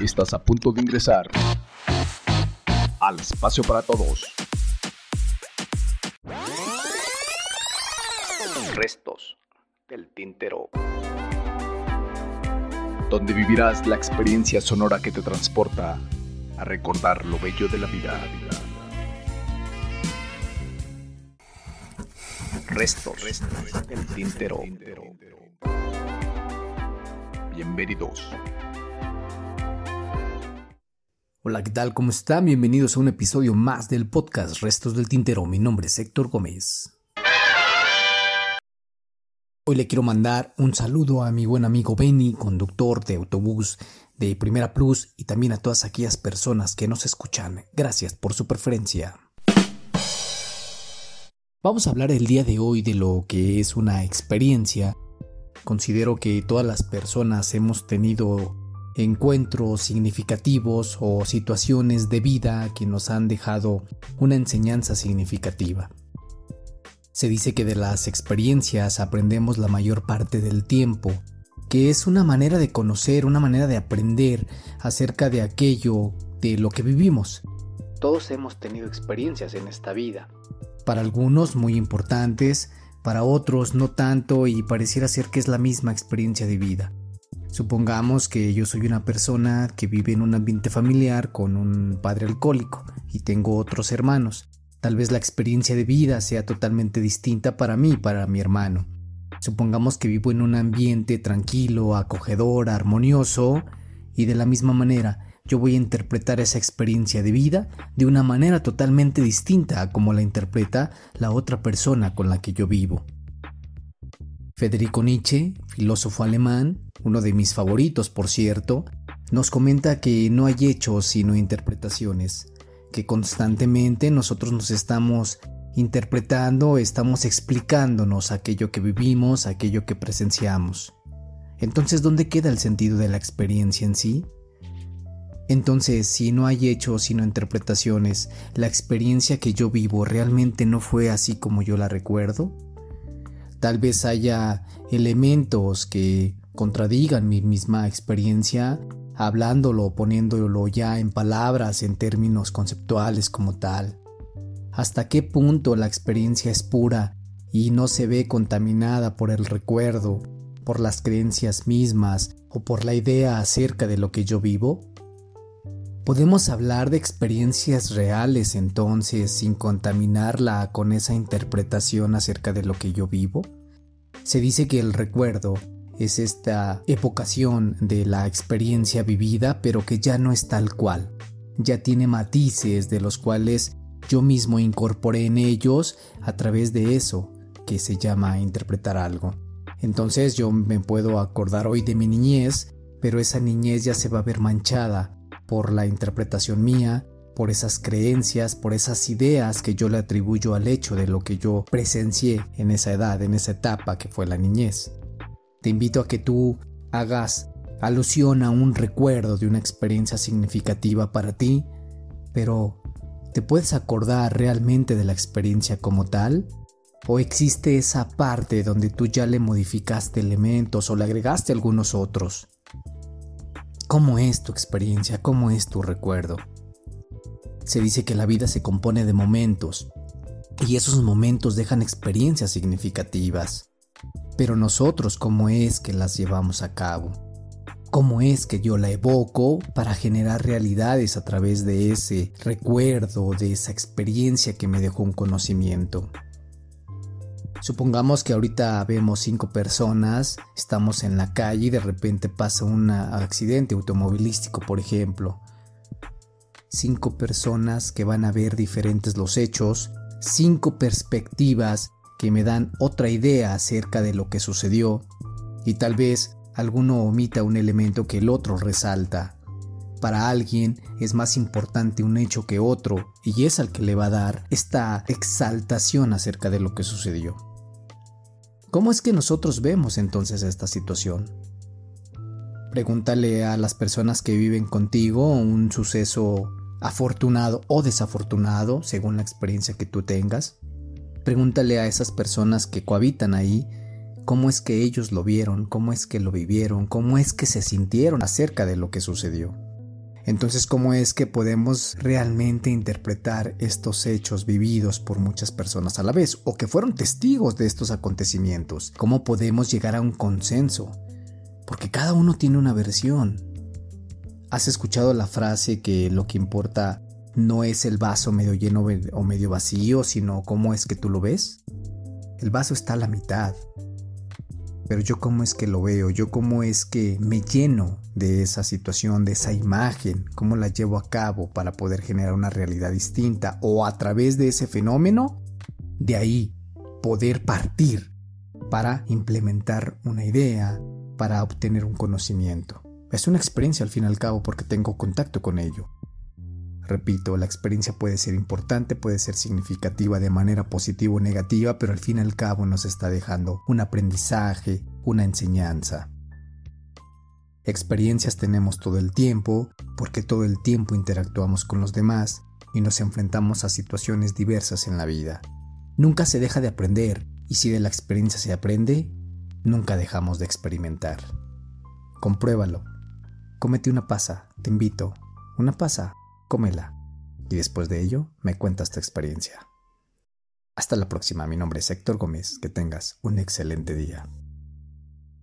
Estás a punto de ingresar al espacio para todos. Restos del tintero. Donde vivirás la experiencia sonora que te transporta a recordar lo bello de la vida. Restos, restos del tintero. Bienvenidos. Hola, ¿qué tal? ¿Cómo están? Bienvenidos a un episodio más del podcast Restos del Tintero. Mi nombre es Héctor Gómez. Hoy le quiero mandar un saludo a mi buen amigo Benny, conductor de autobús de Primera Plus y también a todas aquellas personas que nos escuchan. Gracias por su preferencia. Vamos a hablar el día de hoy de lo que es una experiencia. Considero que todas las personas hemos tenido encuentros significativos o situaciones de vida que nos han dejado una enseñanza significativa. Se dice que de las experiencias aprendemos la mayor parte del tiempo, que es una manera de conocer, una manera de aprender acerca de aquello de lo que vivimos. Todos hemos tenido experiencias en esta vida. Para algunos muy importantes, para otros no tanto y pareciera ser que es la misma experiencia de vida. Supongamos que yo soy una persona que vive en un ambiente familiar con un padre alcohólico y tengo otros hermanos. Tal vez la experiencia de vida sea totalmente distinta para mí y para mi hermano. Supongamos que vivo en un ambiente tranquilo, acogedor, armonioso y de la misma manera yo voy a interpretar esa experiencia de vida de una manera totalmente distinta a como la interpreta la otra persona con la que yo vivo. Federico Nietzsche, filósofo alemán, uno de mis favoritos por cierto, nos comenta que no hay hechos sino interpretaciones, que constantemente nosotros nos estamos interpretando, estamos explicándonos aquello que vivimos, aquello que presenciamos. Entonces, ¿dónde queda el sentido de la experiencia en sí? Entonces, si no hay hechos sino interpretaciones, ¿la experiencia que yo vivo realmente no fue así como yo la recuerdo? Tal vez haya elementos que contradigan mi misma experiencia, hablándolo, o poniéndolo ya en palabras, en términos conceptuales como tal. ¿Hasta qué punto la experiencia es pura y no se ve contaminada por el recuerdo, por las creencias mismas o por la idea acerca de lo que yo vivo? ¿Podemos hablar de experiencias reales entonces sin contaminarla con esa interpretación acerca de lo que yo vivo? Se dice que el recuerdo es esta evocación de la experiencia vivida pero que ya no es tal cual, ya tiene matices de los cuales yo mismo incorporé en ellos a través de eso que se llama interpretar algo. Entonces yo me puedo acordar hoy de mi niñez, pero esa niñez ya se va a ver manchada por la interpretación mía, por esas creencias, por esas ideas que yo le atribuyo al hecho de lo que yo presencié en esa edad, en esa etapa que fue la niñez. Te invito a que tú hagas alusión a un recuerdo de una experiencia significativa para ti, pero ¿te puedes acordar realmente de la experiencia como tal? ¿O existe esa parte donde tú ya le modificaste elementos o le agregaste algunos otros? ¿Cómo es tu experiencia? ¿Cómo es tu recuerdo? Se dice que la vida se compone de momentos y esos momentos dejan experiencias significativas. Pero nosotros, ¿cómo es que las llevamos a cabo? ¿Cómo es que yo la evoco para generar realidades a través de ese recuerdo, de esa experiencia que me dejó un conocimiento? Supongamos que ahorita vemos cinco personas, estamos en la calle y de repente pasa un accidente automovilístico, por ejemplo. Cinco personas que van a ver diferentes los hechos, cinco perspectivas que me dan otra idea acerca de lo que sucedió y tal vez alguno omita un elemento que el otro resalta. Para alguien es más importante un hecho que otro y es al que le va a dar esta exaltación acerca de lo que sucedió. ¿Cómo es que nosotros vemos entonces esta situación? Pregúntale a las personas que viven contigo un suceso afortunado o desafortunado, según la experiencia que tú tengas. Pregúntale a esas personas que cohabitan ahí cómo es que ellos lo vieron, cómo es que lo vivieron, cómo es que se sintieron acerca de lo que sucedió. Entonces, ¿cómo es que podemos realmente interpretar estos hechos vividos por muchas personas a la vez o que fueron testigos de estos acontecimientos? ¿Cómo podemos llegar a un consenso? Porque cada uno tiene una versión. ¿Has escuchado la frase que lo que importa no es el vaso medio lleno o medio vacío, sino cómo es que tú lo ves? El vaso está a la mitad pero yo cómo es que lo veo, yo cómo es que me lleno de esa situación, de esa imagen, cómo la llevo a cabo para poder generar una realidad distinta o a través de ese fenómeno, de ahí poder partir para implementar una idea, para obtener un conocimiento. Es una experiencia al fin y al cabo porque tengo contacto con ello. Repito, la experiencia puede ser importante, puede ser significativa de manera positiva o negativa, pero al fin y al cabo nos está dejando un aprendizaje, una enseñanza. Experiencias tenemos todo el tiempo, porque todo el tiempo interactuamos con los demás y nos enfrentamos a situaciones diversas en la vida. Nunca se deja de aprender, y si de la experiencia se aprende, nunca dejamos de experimentar. Compruébalo. Cómete una pasa, te invito. Una pasa cómela y después de ello me cuentas tu experiencia. Hasta la próxima, mi nombre es Héctor Gómez, que tengas un excelente día.